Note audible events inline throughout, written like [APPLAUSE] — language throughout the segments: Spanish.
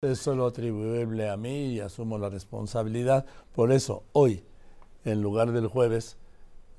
Es solo atribuible a mí y asumo la responsabilidad. Por eso, hoy, en lugar del jueves,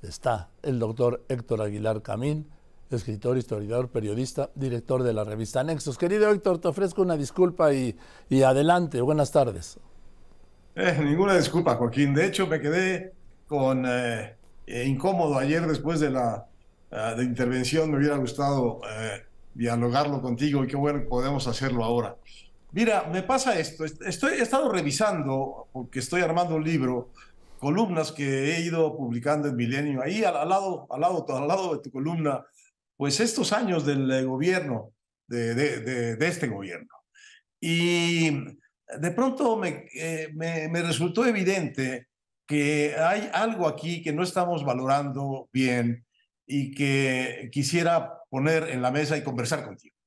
está el doctor Héctor Aguilar Camín, escritor, historiador, periodista, director de la revista Nexos. Querido Héctor, te ofrezco una disculpa y, adelante. Buenas tardes. Eh, ninguna disculpa, Joaquín. De hecho, me quedé con eh, eh, incómodo ayer después de la intervención. Me hubiera gustado dialogarlo contigo y qué bueno podemos hacerlo ahora. Mira, me pasa esto. Estoy, he estado revisando, porque estoy armando un libro, columnas que he ido publicando en Milenio. Ahí al, lado, al, lado, al lado de tu columna, pues estos años del eh, gobierno, de, este gobierno. Y de pronto me, eh, me, me resultó evidente que hay algo aquí que no estamos valorando bien y que quisiera poner en la mesa y conversar contigo.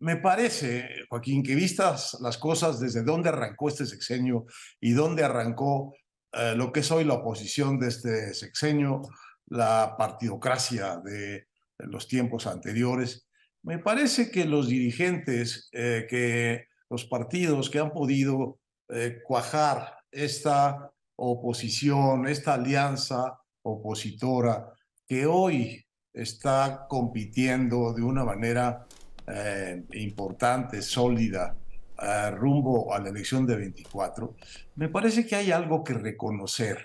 Me parece, Joaquín, que vistas las cosas desde dónde arrancó este sexenio y dónde arrancó eh, lo que es hoy la oposición de este sexenio, la partidocracia de, los tiempos anteriores, me parece que los dirigentes, eh, que los partidos que han podido eh, cuajar esta oposición, esta alianza opositora, que hoy está compitiendo de una manera eh, importante, sólida, eh, rumbo a la elección de 24, me parece que hay algo que reconocer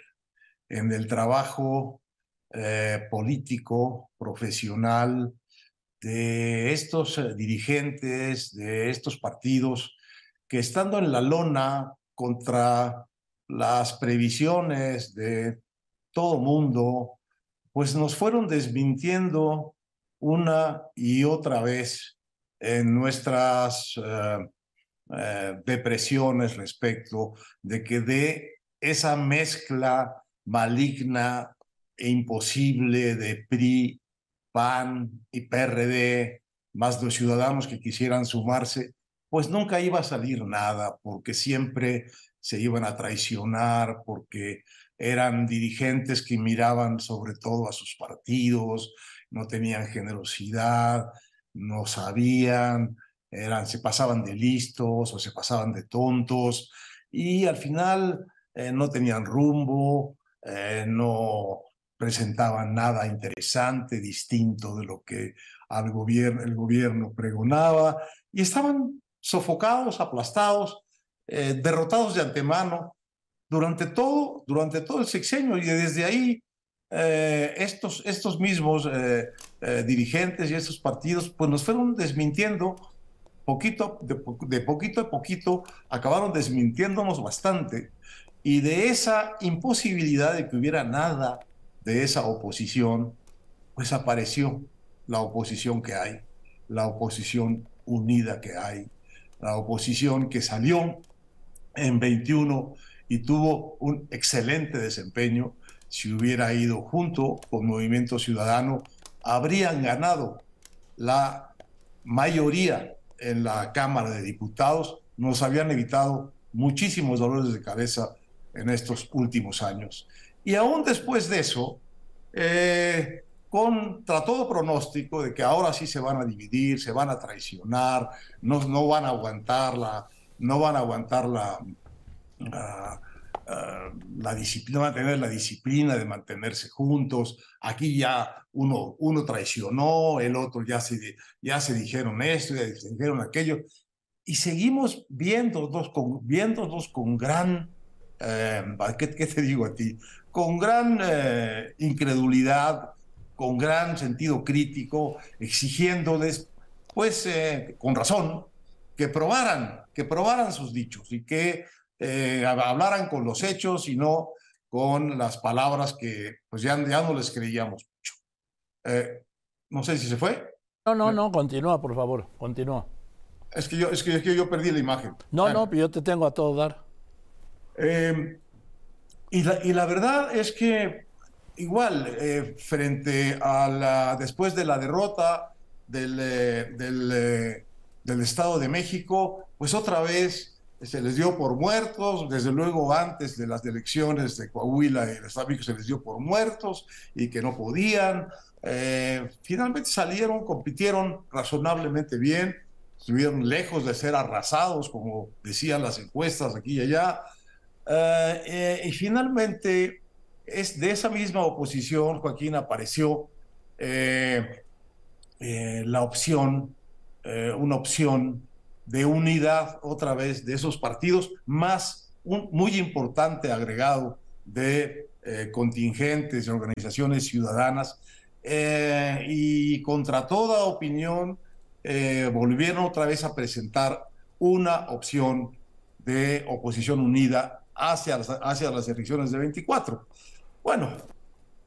en el trabajo eh, político, profesional, de estos dirigentes, de estos partidos, que estando en la lona contra las previsiones de todo mundo, pues nos fueron desmintiendo una y otra vez en nuestras eh, eh, depresiones respecto de que de esa mezcla maligna e imposible de PRI, PAN y PRD, más los ciudadanos que quisieran sumarse, pues nunca iba a salir nada, porque siempre se iban a traicionar, porque eran dirigentes que miraban sobre todo a sus partidos, no tenían generosidad, no sabían, eran, se pasaban de listos o se pasaban de tontos y al final eh, no tenían rumbo, eh, no presentaban nada interesante, distinto de lo que al gobierno, el gobierno pregonaba y estaban sofocados, aplastados, eh, derrotados de antemano durante todo, durante todo el sexenio y desde ahí eh, estos, estos mismos eh, eh, dirigentes y estos partidos pues nos fueron desmintiendo poquito, de, poquito a poquito, acabaron desmintiéndonos bastante. Y de esa imposibilidad de que hubiera nada de esa oposición, pues apareció la oposición que hay, la oposición unida que hay, la oposición que salió en 21 y tuvo un excelente desempeño, si hubiera ido junto con Movimiento Ciudadano, habrían ganado la mayoría en la Cámara de Diputados, nos habían evitado muchísimos dolores de cabeza en estos últimos años. Y aún después de eso, eh, contra todo pronóstico de que ahora sí se van a dividir, se van a traicionar, no, no van a aguantarla, no van a aguantar la, La disciplina, tener la disciplina de mantenerse juntos. Aquí ya uno, uno traicionó, el otro ya se, ya se dijeron esto, ya se dijeron aquello. Y seguimos viéndonos con, viéndonos con gran, eh, ¿qué, te digo a ti? Con gran eh, incredulidad, con gran sentido crítico, exigiéndoles, pues eh, con razón, que probaran, que probaran sus dichos y que eh, hablaran con los hechos y no con las palabras que pues ya, ya no les creíamos mucho. Eh, no sé si se fue. No, no, no, continúa, por favor, continúa. Es que yo, es que, es que yo perdí la imagen. No, no, yo te tengo a todo dar. Em, y, la, y la verdad es que igual, eh, frente a la, después de la derrota del, del, del Estado de México, pues otra vez se les dio por muertos, desde luego antes de las elecciones de Coahuila y el Estado se les dio por muertos y que no podían. Eh, finalmente salieron, compitieron razonablemente bien, estuvieron lejos de ser arrasados, como decían las encuestas aquí y allá. y finalmente, es de esa misma oposición, Joaquín, apareció la opción, una opción de unidad otra vez de esos partidos, más un muy importante agregado de eh, contingentes y organizaciones ciudadanas. Eh, y contra toda opinión, eh, volvieron otra vez a presentar una opción de oposición unida hacia las, hacia las elecciones de 24. Bueno,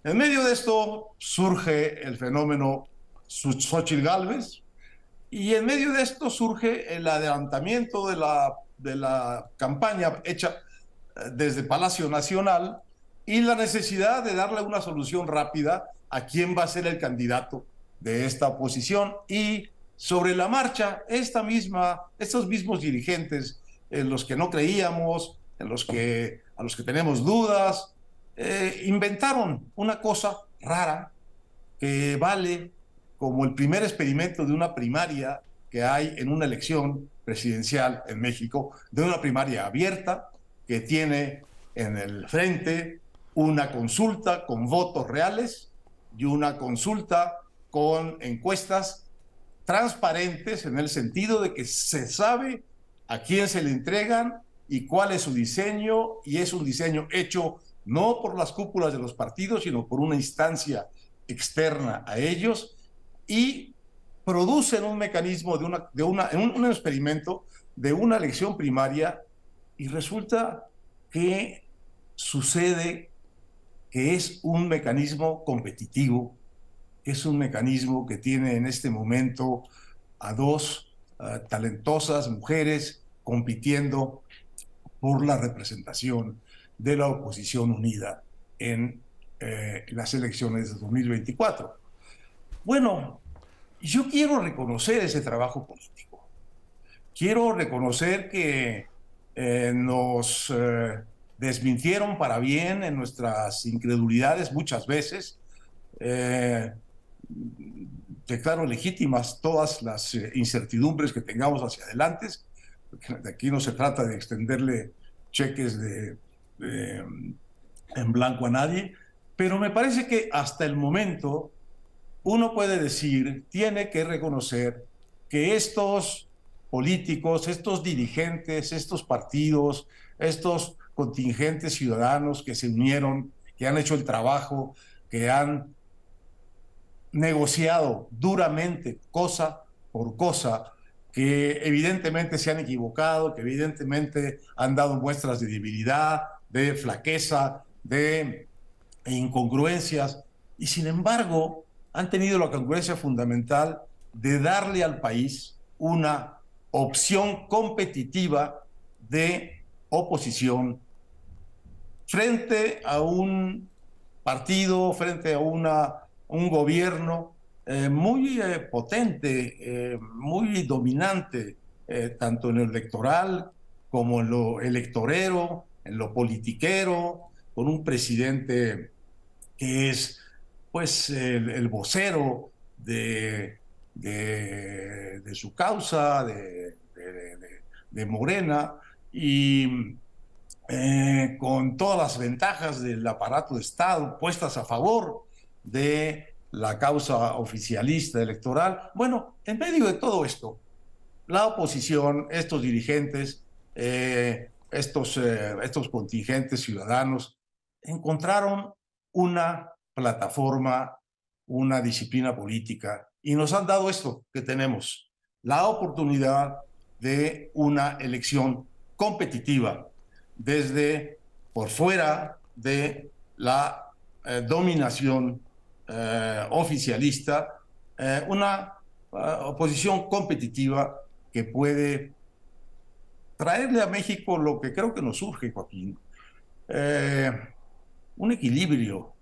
en medio de esto surge el fenómeno Xochitl Galvez, y en medio de esto surge el adelantamiento de la, de la campaña hecha eh, desde Palacio Nacional y la necesidad de darle una solución rápida a quién va a ser el candidato de esta oposición. Y sobre la marcha, esta misma, estos mismos dirigentes en los que no creíamos, en los que, a los que tenemos dudas, eh, inventaron una cosa rara que vale como el primer experimento de una primaria que hay en una elección presidencial en México, de una primaria abierta que tiene en el frente una consulta con votos reales y una consulta con encuestas transparentes en el sentido de que se sabe a quién se le entregan y cuál es su diseño, y es un diseño hecho no por las cúpulas de los partidos, sino por una instancia externa a ellos, y producen un mecanismo de, una, de una, un, experimento de una elección primaria y resulta que sucede que es un mecanismo competitivo, es un mecanismo que tiene en este momento a dos uh, talentosas mujeres compitiendo por la representación de la oposición unida en eh, las elecciones de 2024. Bueno, yo quiero reconocer ese trabajo político. Quiero reconocer que eh, nos eh, desmintieron para bien en nuestras incredulidades muchas veces. Eh, declaro legítimas todas las eh, incertidumbres que tengamos hacia adelante. De aquí no se trata de extenderle cheques de, en blanco a nadie, pero me parece que hasta el momento uno puede decir, tiene que reconocer que estos políticos, estos dirigentes, estos partidos, estos contingentes ciudadanos que se unieron, que han hecho el trabajo, que han negociado duramente cosa por cosa, que evidentemente se han equivocado, que evidentemente han dado muestras de debilidad, de flaqueza, de incongruencias, y sin embargo han tenido la congruencia fundamental de darle al país una opción competitiva de oposición frente a un partido, frente a una, un gobierno eh, muy eh, potente, eh, muy dominante, tanto en lo electoral como en lo electorero, en lo politiquero, con un presidente que es pues el, vocero de, de, de, su causa, de, de Morena, y eh, con todas las ventajas del aparato de Estado puestas a favor de la causa oficialista electoral. Bueno, en medio de todo esto, la oposición, estos dirigentes, eh, estos, eh, estos contingentes ciudadanos, encontraron una plataforma, una disciplina política. Y nos han dado esto que tenemos, la oportunidad de una elección competitiva desde por fuera de la eh, dominación eh, oficialista, eh, una oposición competitiva que puede traerle a México lo que creo que nos surge, Joaquín, un equilibrio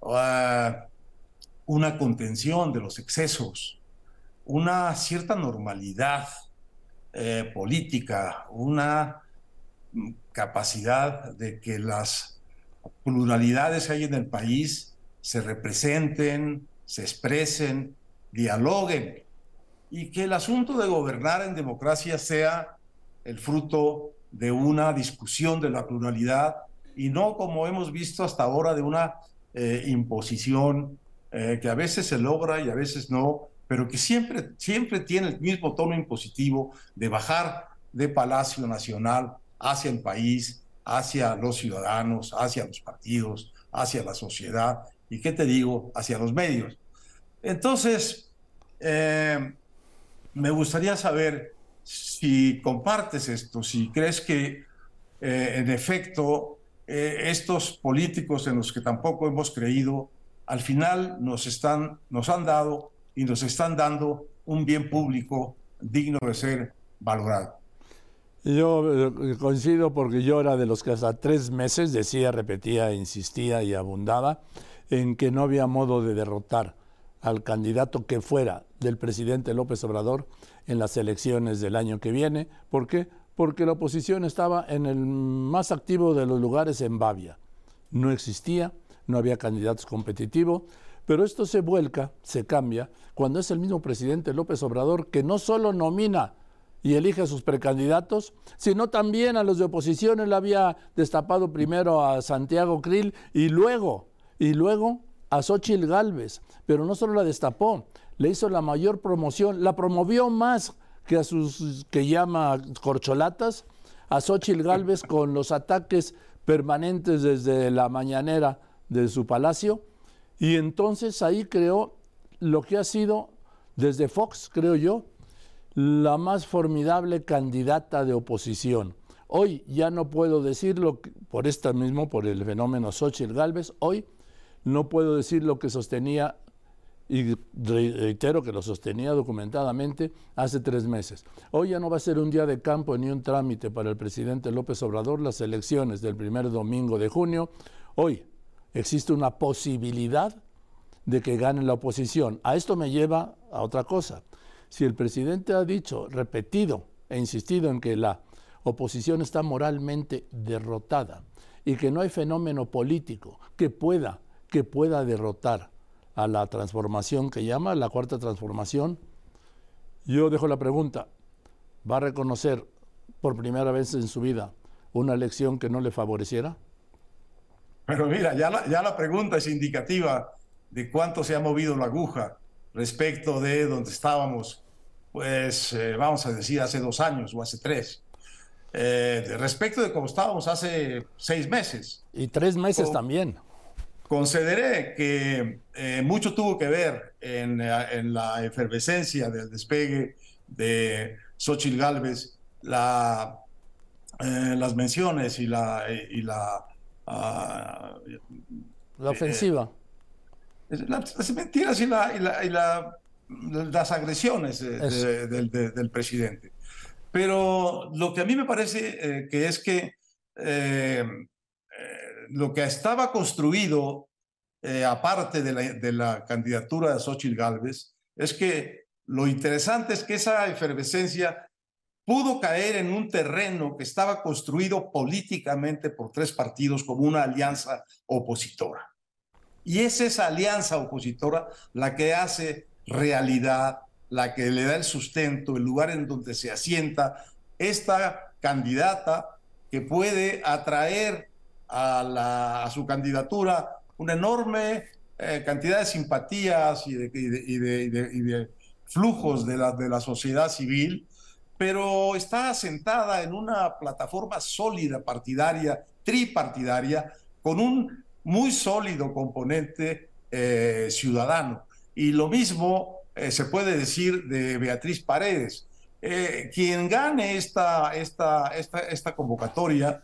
una contención de los excesos, una cierta normalidad eh, política, una capacidad de que las pluralidades que hay en el país se representen, se expresen, dialoguen y que el asunto de gobernar en democracia sea el fruto de una discusión de la pluralidad y no como hemos visto hasta ahora de una eh, imposición eh, que a veces se logra y a veces no, pero que siempre, siempre tiene el mismo tono impositivo de bajar de Palacio Nacional hacia el país, hacia los ciudadanos, hacia los partidos, hacia la sociedad y, ¿qué te digo?, hacia los medios. Entonces, eh, me gustaría saber si compartes esto, si crees que en efecto eh, estos políticos en los que tampoco hemos creído, al final nos, están, nos han dado y nos están dando un bien público digno de ser valorado. Yo eh, coincido porque yo era de los que hasta tres meses decía, repetía, insistía y abundaba en que no había modo de derrotar al candidato que fuera del presidente López Obrador en las elecciones del año que viene. ¿Por qué? Porque la oposición estaba en el más activo de los lugares en Bavia. No existía, no había candidatos competitivos, pero esto se vuelca, se cambia, cuando es el mismo presidente López Obrador que no solo nomina y elige a sus precandidatos, sino también a los de oposición. Él había destapado primero a Santiago Krill y luego, y luego a Xochitl Galvez. Pero no solo la destapó, le hizo la mayor promoción, la promovió más que a sus que llama corcholatas, a Xochitl Galvez con los ataques permanentes desde la mañanera de su palacio. Y entonces ahí creó lo que ha sido, desde Fox, creo yo, la más formidable candidata de oposición. Hoy ya no puedo decirlo por esta mismo, por el fenómeno Xochitl Galvez, hoy no puedo decir lo que sostenía, y reitero que lo sostenía documentadamente hace tres meses. Hoy ya no va a ser un día de campo ni un trámite para el presidente López Obrador las elecciones del primer domingo de junio. Hoy existe una posibilidad de que gane la oposición. A esto me lleva a otra cosa. Si el presidente ha dicho, repetido e insistido en que la oposición está moralmente derrotada y que no hay fenómeno político que pueda, que pueda derrotar a la transformación que llama la cuarta transformación, yo dejo la pregunta, ¿va a reconocer por primera vez en su vida una elección que no le favoreciera? Pero mira, ya la, ya la pregunta es indicativa de cuánto se ha movido la aguja respecto de donde estábamos, pues eh, vamos a decir, hace dos años o hace tres. Eh, respecto de cómo estábamos hace seis meses. Y tres meses también. Consideré que eh, mucho tuvo que ver en, en, la efervescencia del despegue de Xochitl Galvez, la, las menciones y la, y la, ah, la ofensiva las, mentiras y, la, las agresiones del presidente. Pero lo que a mí me parece eh, que es que eh, eh, lo que estaba construido, aparte de la, de la, candidatura de Xochitl Galvez, es que lo interesante es que esa efervescencia pudo caer en un terreno que estaba construido políticamente por tres partidos como una alianza opositora. Y es esa alianza opositora la que hace realidad, la que le da el sustento, el lugar en donde se asienta esta candidata que puede atraer a, su candidatura una enorme eh, cantidad de simpatías y de, flujos de la, de la sociedad civil, pero está asentada en una plataforma sólida partidaria, tripartidaria, con un muy sólido componente eh, ciudadano. Y lo mismo eh, se puede decir de Beatriz Paredes. Quien gane esta, esta, esta, esta convocatoria,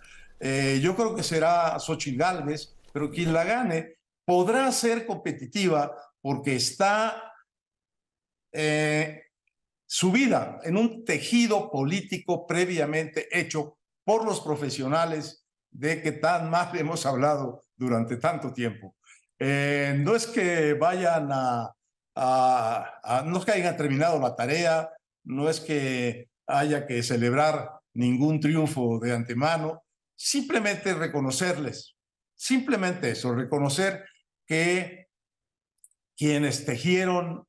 yo creo que será Xochitl Gálvez, pero quien la gane podrá ser competitiva porque está subida en un tejido político previamente hecho por los profesionales de que tan mal [LAUGHS] hemos hablado durante tanto tiempo. Eh, no es que vayan a, no es que hayan terminado la tarea, no es que haya que celebrar ningún triunfo de antemano, simplemente reconocerles, simplemente eso, reconocer que quienes tejieron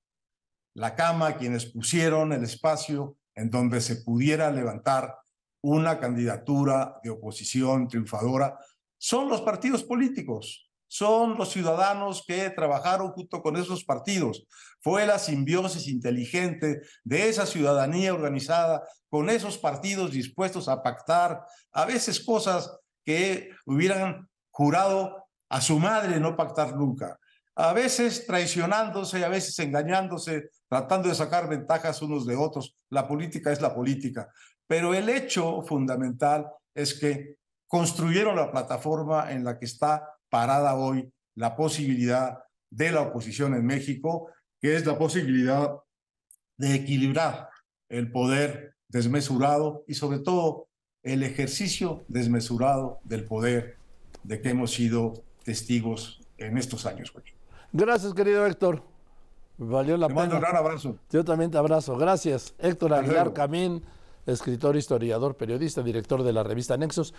la cama, quienes pusieron el espacio en donde se pudiera levantar una candidatura de oposición triunfadora, son los partidos políticos, son los ciudadanos que trabajaron junto con esos partidos. Fue la simbiosis inteligente de esa ciudadanía organizada con esos partidos dispuestos a pactar a veces cosas que hubieran jurado a su madre no pactar nunca. A veces traicionándose, a veces engañándose, tratando de sacar ventajas unos de otros. La política es la política. Pero el hecho fundamental es que construyeron la plataforma en la que está parada hoy la posibilidad de la oposición en México, que es la posibilidad de equilibrar el poder desmesurado y sobre todo el ejercicio desmesurado del poder de que hemos sido testigos en estos años. Gracias, querido Héctor. Valió la te pena. mando un gran abrazo. Yo también te abrazo. Gracias. Héctor Aguilar Camín, escritor, historiador, periodista, director de la revista Nexos.